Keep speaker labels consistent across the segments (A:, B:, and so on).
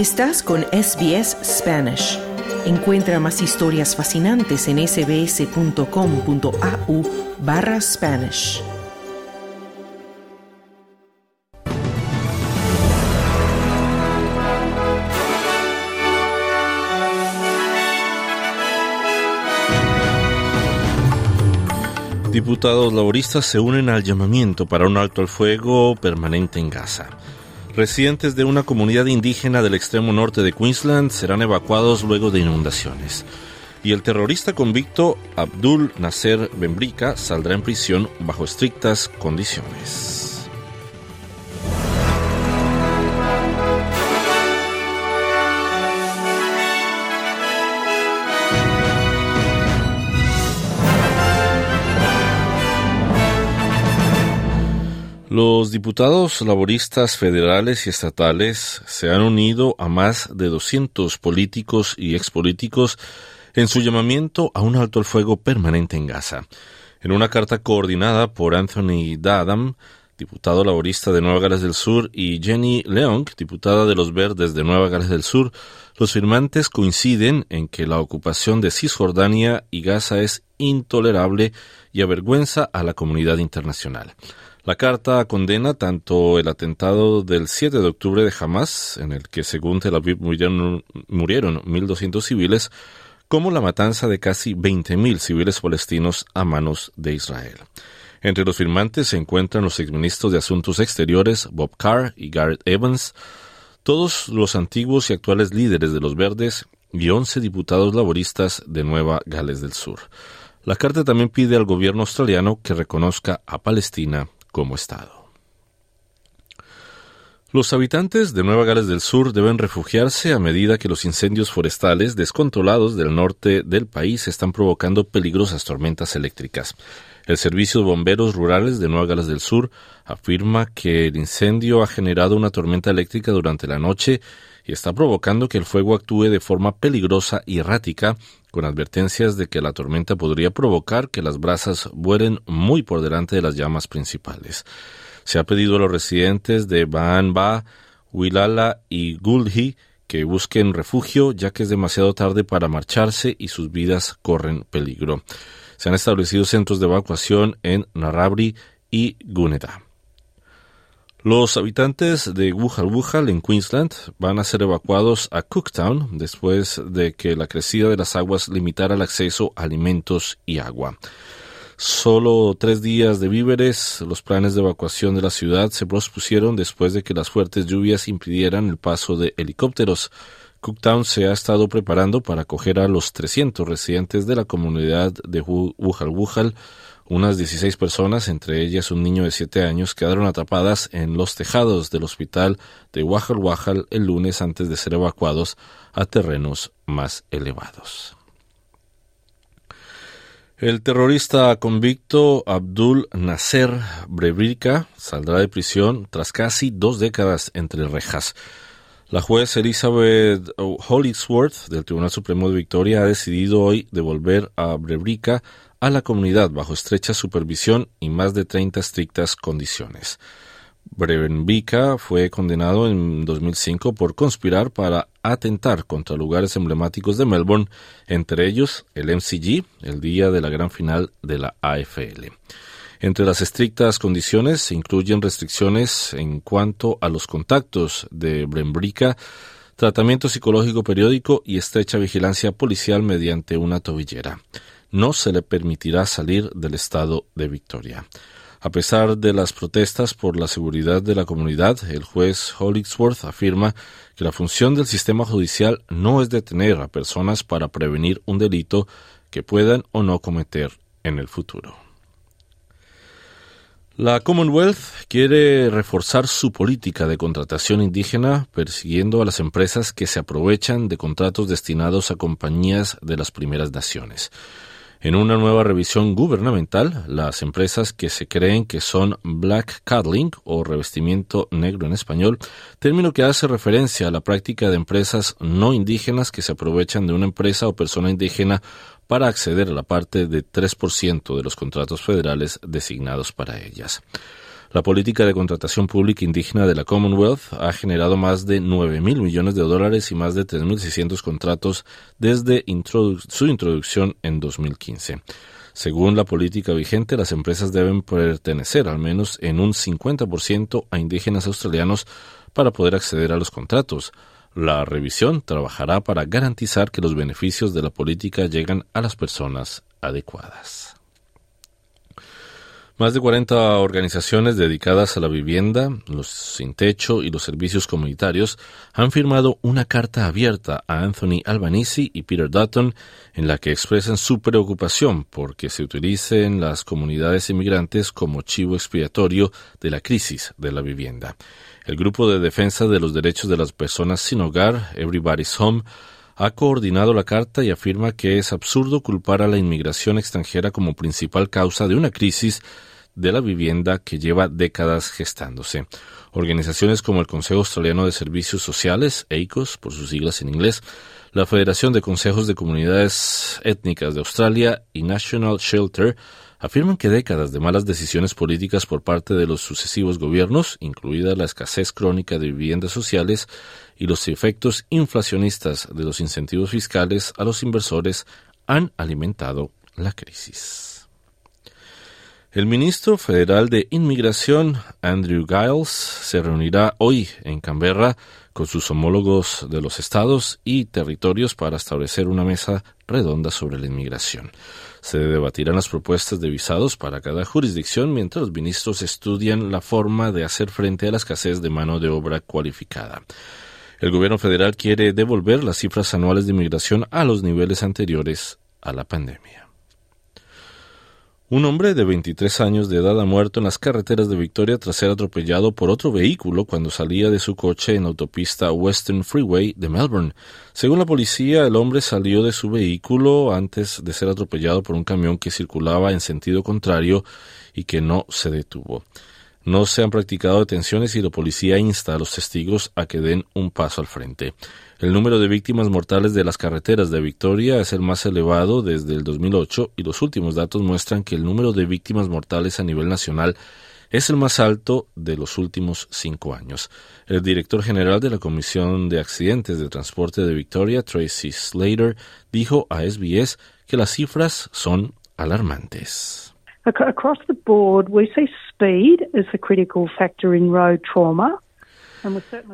A: Estás con SBS Spanish. Encuentra más historias fascinantes en sbs.com.au barra Spanish.
B: Diputados laboristas se unen al llamamiento para un alto al fuego permanente en Gaza. Residentes de una comunidad indígena del extremo norte de Queensland serán evacuados luego de inundaciones. Y el terrorista convicto Abdul Nasser Benbrika saldrá en prisión bajo estrictas condiciones. Los diputados laboristas federales y estatales se han unido a más de 200 políticos y expolíticos en su llamamiento a un alto el fuego permanente en Gaza. En una carta coordinada por Anthony Dadam, diputado laborista de Nueva Gales del Sur, y Jenny Leong, diputada de los Verdes de Nueva Gales del Sur, los firmantes coinciden en que la ocupación de Cisjordania y Gaza es intolerable y avergüenza a la comunidad internacional. La carta condena tanto el atentado del 7 de octubre de Hamas, en el que según Tel Aviv murieron, murieron 1.200 civiles, como la matanza de casi 20.000 civiles palestinos a manos de Israel. Entre los firmantes se encuentran los exministros de Asuntos Exteriores Bob Carr y Garrett Evans, todos los antiguos y actuales líderes de los Verdes y 11 diputados laboristas de Nueva Gales del Sur. La carta también pide al gobierno australiano que reconozca a Palestina como Estado. Los habitantes de Nueva Gales del Sur deben refugiarse a medida que los incendios forestales descontrolados del norte del país están provocando peligrosas tormentas eléctricas. El Servicio de Bomberos Rurales de Nueva Gales del Sur afirma que el incendio ha generado una tormenta eléctrica durante la noche y está provocando que el fuego actúe de forma peligrosa y errática, con advertencias de que la tormenta podría provocar que las brasas vuelen muy por delante de las llamas principales. Se ha pedido a los residentes de Baanba, Wilala y Gulhi que busquen refugio ya que es demasiado tarde para marcharse y sus vidas corren peligro. Se han establecido centros de evacuación en Narabri y Guneda. Los habitantes de Wuhal en Queensland van a ser evacuados a Cooktown después de que la crecida de las aguas limitara el acceso a alimentos y agua. Solo tres días de víveres, los planes de evacuación de la ciudad se pospusieron después de que las fuertes lluvias impidieran el paso de helicópteros. Cooktown se ha estado preparando para acoger a los 300 residentes de la comunidad de Wuhal Wuhal unas 16 personas, entre ellas un niño de 7 años, quedaron atrapadas en los tejados del hospital de Wajal Wajal el lunes antes de ser evacuados a terrenos más elevados. El terrorista convicto Abdul Nasser Brebrika saldrá de prisión tras casi dos décadas entre rejas. La juez Elizabeth Hollingsworth del Tribunal Supremo de Victoria ha decidido hoy devolver a Brebrika a la comunidad bajo estrecha supervisión y más de 30 estrictas condiciones. Brevenvika fue condenado en 2005 por conspirar para atentar contra lugares emblemáticos de Melbourne, entre ellos el MCG, el día de la gran final de la AFL. Entre las estrictas condiciones se incluyen restricciones en cuanto a los contactos de Brembrica, tratamiento psicológico periódico y estrecha vigilancia policial mediante una tobillera no se le permitirá salir del estado de Victoria. A pesar de las protestas por la seguridad de la comunidad, el juez Hollingsworth afirma que la función del sistema judicial no es detener a personas para prevenir un delito que puedan o no cometer en el futuro. La Commonwealth quiere reforzar su política de contratación indígena persiguiendo a las empresas que se aprovechan de contratos destinados a compañías de las primeras naciones. En una nueva revisión gubernamental, las empresas que se creen que son black cuddling o revestimiento negro en español, término que hace referencia a la práctica de empresas no indígenas que se aprovechan de una empresa o persona indígena para acceder a la parte de 3% de los contratos federales designados para ellas. La política de contratación pública indígena de la Commonwealth ha generado más de 9 mil millones de dólares y más de 3.600 contratos desde su introducción en 2015. Según la política vigente, las empresas deben pertenecer al menos en un 50% a indígenas australianos para poder acceder a los contratos. La revisión trabajará para garantizar que los beneficios de la política llegan a las personas adecuadas. Más de 40 organizaciones dedicadas a la vivienda, los sin techo y los servicios comunitarios han firmado una carta abierta a Anthony Albanese y Peter Dutton en la que expresan su preocupación porque se utilicen las comunidades inmigrantes como chivo expiatorio de la crisis de la vivienda. El Grupo de Defensa de los Derechos de las Personas Sin Hogar, Everybody's Home, ha coordinado la carta y afirma que es absurdo culpar a la inmigración extranjera como principal causa de una crisis de la vivienda que lleva décadas gestándose. Organizaciones como el Consejo Australiano de Servicios Sociales, EICOS, por sus siglas en inglés, la Federación de Consejos de Comunidades Étnicas de Australia y National Shelter afirman que décadas de malas decisiones políticas por parte de los sucesivos gobiernos, incluida la escasez crónica de viviendas sociales y los efectos inflacionistas de los incentivos fiscales a los inversores, han alimentado la crisis. El ministro federal de Inmigración, Andrew Giles, se reunirá hoy en Canberra con sus homólogos de los estados y territorios para establecer una mesa redonda sobre la inmigración. Se debatirán las propuestas de visados para cada jurisdicción mientras los ministros estudian la forma de hacer frente a la escasez de mano de obra cualificada. El gobierno federal quiere devolver las cifras anuales de inmigración a los niveles anteriores a la pandemia. Un hombre de 23 años de edad ha muerto en las carreteras de Victoria tras ser atropellado por otro vehículo cuando salía de su coche en autopista Western Freeway de Melbourne. Según la policía, el hombre salió de su vehículo antes de ser atropellado por un camión que circulaba en sentido contrario y que no se detuvo. No se han practicado detenciones y la policía insta a los testigos a que den un paso al frente. El número de víctimas mortales de las carreteras de Victoria es el más elevado desde el 2008 y los últimos datos muestran que el número de víctimas mortales a nivel nacional es el más alto de los últimos cinco años. El director general de la Comisión de Accidentes de Transporte de Victoria, Tracy Slater, dijo a SBS que las cifras son alarmantes.
C: Across the board, we see speed as the critical factor in road trauma.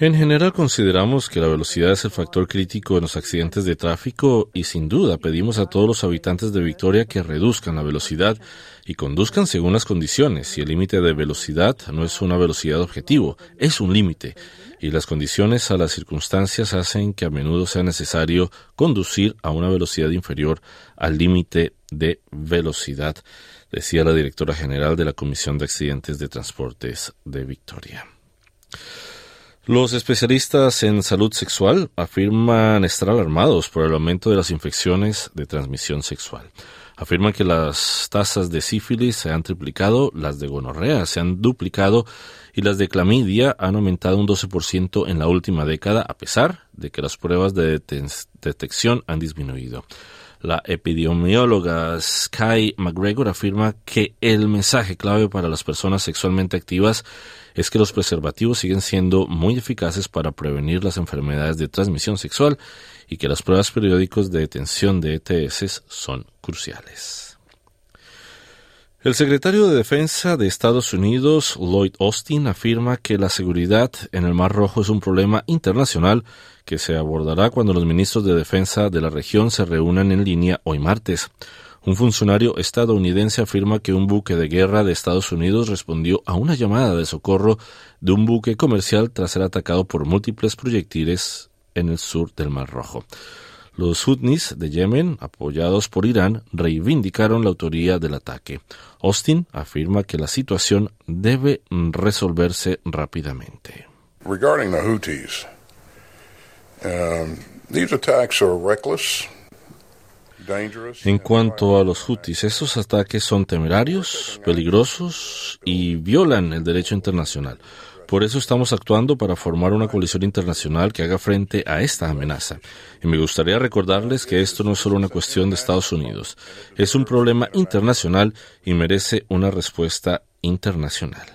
B: En general consideramos que la velocidad es el factor crítico en los accidentes de tráfico y sin duda pedimos a todos los habitantes de Victoria que reduzcan la velocidad y conduzcan según las condiciones. Y el límite de velocidad no es una velocidad objetivo, es un límite. Y las condiciones a las circunstancias hacen que a menudo sea necesario conducir a una velocidad inferior al límite de velocidad, decía la directora general de la Comisión de Accidentes de Transportes de Victoria. Los especialistas en salud sexual afirman estar alarmados por el aumento de las infecciones de transmisión sexual. Afirman que las tasas de sífilis se han triplicado, las de gonorrea se han duplicado y las de clamidia han aumentado un 12% en la última década, a pesar de que las pruebas de detección han disminuido. La epidemióloga Sky McGregor afirma que el mensaje clave para las personas sexualmente activas es que los preservativos siguen siendo muy eficaces para prevenir las enfermedades de transmisión sexual y que las pruebas periódicos de detención de ETS son cruciales. El secretario de Defensa de Estados Unidos, Lloyd Austin, afirma que la seguridad en el Mar Rojo es un problema internacional que se abordará cuando los ministros de defensa de la región se reúnan en línea hoy martes. Un funcionario estadounidense afirma que un buque de guerra de Estados Unidos respondió a una llamada de socorro de un buque comercial tras ser atacado por múltiples proyectiles en el sur del Mar Rojo. Los Houthis de Yemen, apoyados por Irán, reivindicaron la autoría del ataque. Austin afirma que la situación debe resolverse rápidamente.
D: Regarding the Houthis, Um, these attacks are reckless.
B: En cuanto a los Houthis, esos ataques son temerarios, peligrosos y violan el derecho internacional. Por eso estamos actuando para formar una coalición internacional que haga frente a esta amenaza. Y me gustaría recordarles que esto no es solo una cuestión de Estados Unidos, es un problema internacional y merece una respuesta internacional.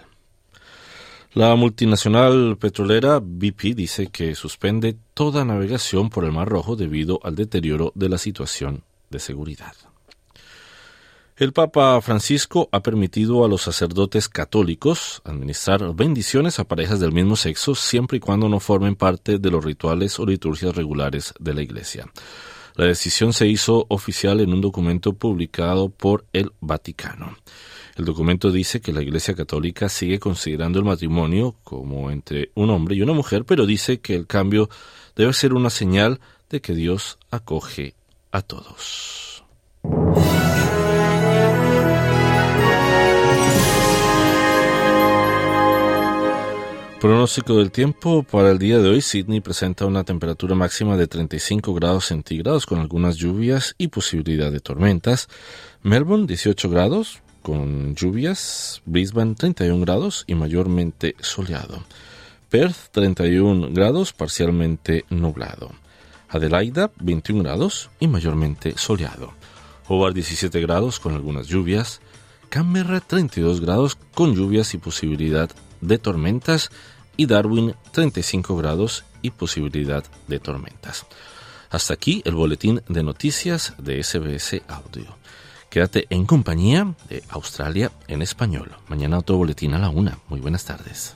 B: La multinacional petrolera BP dice que suspende toda navegación por el Mar Rojo debido al deterioro de la situación de seguridad. El Papa Francisco ha permitido a los sacerdotes católicos administrar bendiciones a parejas del mismo sexo siempre y cuando no formen parte de los rituales o liturgias regulares de la Iglesia. La decisión se hizo oficial en un documento publicado por el Vaticano. El documento dice que la Iglesia Católica sigue considerando el matrimonio como entre un hombre y una mujer, pero dice que el cambio debe ser una señal de que Dios acoge a todos. Pronóstico del tiempo para el día de hoy, Sydney presenta una temperatura máxima de 35 grados centígrados con algunas lluvias y posibilidad de tormentas. Melbourne 18 grados, con lluvias, Brisbane 31 grados y mayormente soleado. Perth 31 grados parcialmente nublado. Adelaida 21 grados y mayormente soleado. Hobart 17 grados con algunas lluvias. Canberra 32 grados con lluvias y posibilidad de tormentas. Y Darwin 35 grados y posibilidad de tormentas. Hasta aquí el boletín de noticias de SBS Audio. Quédate en compañía de Australia en español. Mañana otro boletín a la una. Muy buenas tardes.